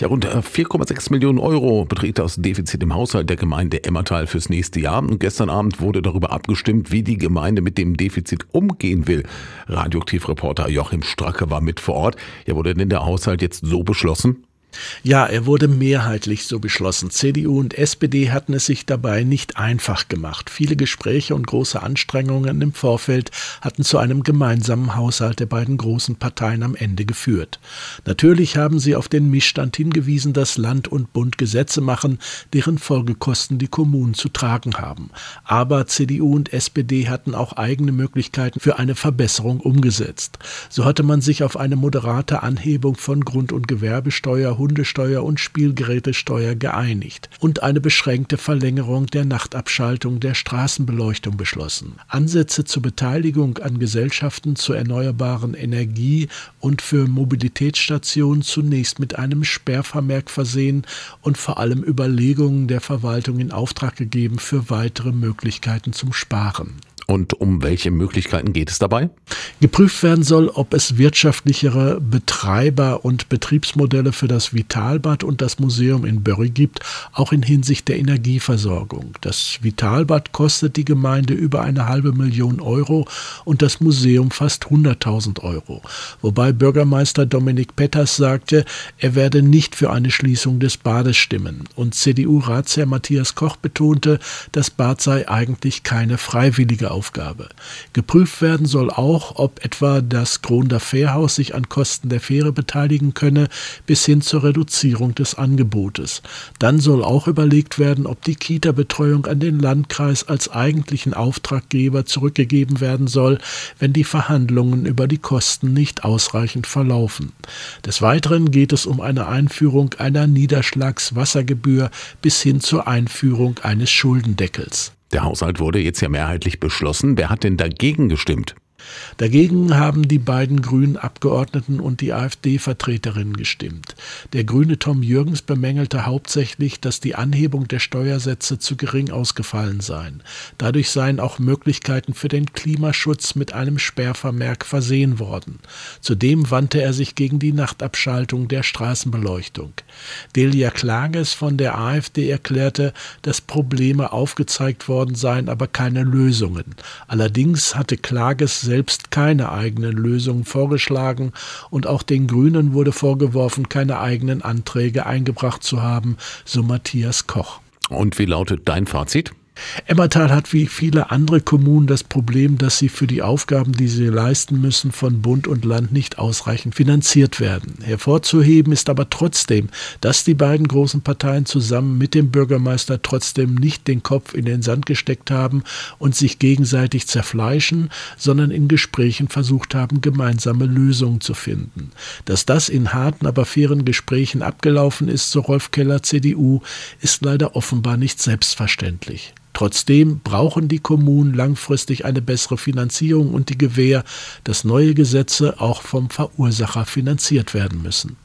Ja, rund 4,6 Millionen Euro beträgt das Defizit im Haushalt der Gemeinde Emmertal fürs nächste Jahr. Und gestern Abend wurde darüber abgestimmt, wie die Gemeinde mit dem Defizit umgehen will. Radioaktivreporter Joachim Stracke war mit vor Ort. Ja, wurde denn der Haushalt jetzt so beschlossen? Ja, er wurde mehrheitlich so beschlossen. CDU und SPD hatten es sich dabei nicht einfach gemacht. Viele Gespräche und große Anstrengungen im Vorfeld hatten zu einem gemeinsamen Haushalt der beiden großen Parteien am Ende geführt. Natürlich haben sie auf den Missstand hingewiesen, dass Land und Bund Gesetze machen, deren Folgekosten die Kommunen zu tragen haben. Aber CDU und SPD hatten auch eigene Möglichkeiten für eine Verbesserung umgesetzt. So hatte man sich auf eine moderate Anhebung von Grund- und Gewerbesteuer Hundesteuer und Spielgerätesteuer geeinigt und eine beschränkte Verlängerung der Nachtabschaltung der Straßenbeleuchtung beschlossen. Ansätze zur Beteiligung an Gesellschaften zur erneuerbaren Energie und für Mobilitätsstationen zunächst mit einem Sperrvermerk versehen und vor allem Überlegungen der Verwaltung in Auftrag gegeben für weitere Möglichkeiten zum Sparen. Und um welche Möglichkeiten geht es dabei? Geprüft werden soll, ob es wirtschaftlichere Betreiber- und Betriebsmodelle für das Vitalbad und das Museum in Börry gibt, auch in Hinsicht der Energieversorgung. Das Vitalbad kostet die Gemeinde über eine halbe Million Euro und das Museum fast 100.000 Euro. Wobei Bürgermeister Dominik Petters sagte, er werde nicht für eine Schließung des Bades stimmen. Und CDU-Ratsherr Matthias Koch betonte, das Bad sei eigentlich keine freiwillige Aufgabe. Geprüft werden soll auch, ob etwa das Gronder Fährhaus sich an Kosten der Fähre beteiligen könne, bis hin zur Reduzierung des Angebotes. Dann soll auch überlegt werden, ob die Kita-Betreuung an den Landkreis als eigentlichen Auftraggeber zurückgegeben werden soll, wenn die Verhandlungen über die Kosten nicht ausreichend verlaufen. Des Weiteren geht es um eine Einführung einer Niederschlagswassergebühr bis hin zur Einführung eines Schuldendeckels. Der Haushalt wurde jetzt ja mehrheitlich beschlossen. Wer hat denn dagegen gestimmt? Dagegen haben die beiden grünen Abgeordneten und die AfD-Vertreterin gestimmt. Der grüne Tom Jürgens bemängelte hauptsächlich, dass die Anhebung der Steuersätze zu gering ausgefallen seien. Dadurch seien auch Möglichkeiten für den Klimaschutz mit einem Sperrvermerk versehen worden. Zudem wandte er sich gegen die Nachtabschaltung der Straßenbeleuchtung. Delia Klages von der AfD erklärte, dass Probleme aufgezeigt worden seien, aber keine Lösungen. Allerdings hatte Klages selbst keine eigenen Lösungen vorgeschlagen und auch den Grünen wurde vorgeworfen, keine eigenen Anträge eingebracht zu haben, so Matthias Koch. Und wie lautet dein Fazit? Emmertal hat wie viele andere Kommunen das Problem, dass sie für die Aufgaben, die sie leisten müssen, von Bund und Land nicht ausreichend finanziert werden. Hervorzuheben ist aber trotzdem, dass die beiden großen Parteien zusammen mit dem Bürgermeister trotzdem nicht den Kopf in den Sand gesteckt haben und sich gegenseitig zerfleischen, sondern in Gesprächen versucht haben, gemeinsame Lösungen zu finden. Dass das in harten, aber fairen Gesprächen abgelaufen ist, so Rolf Keller CDU, ist leider offenbar nicht selbstverständlich. Trotzdem brauchen die Kommunen langfristig eine bessere Finanzierung und die Gewähr, dass neue Gesetze auch vom Verursacher finanziert werden müssen.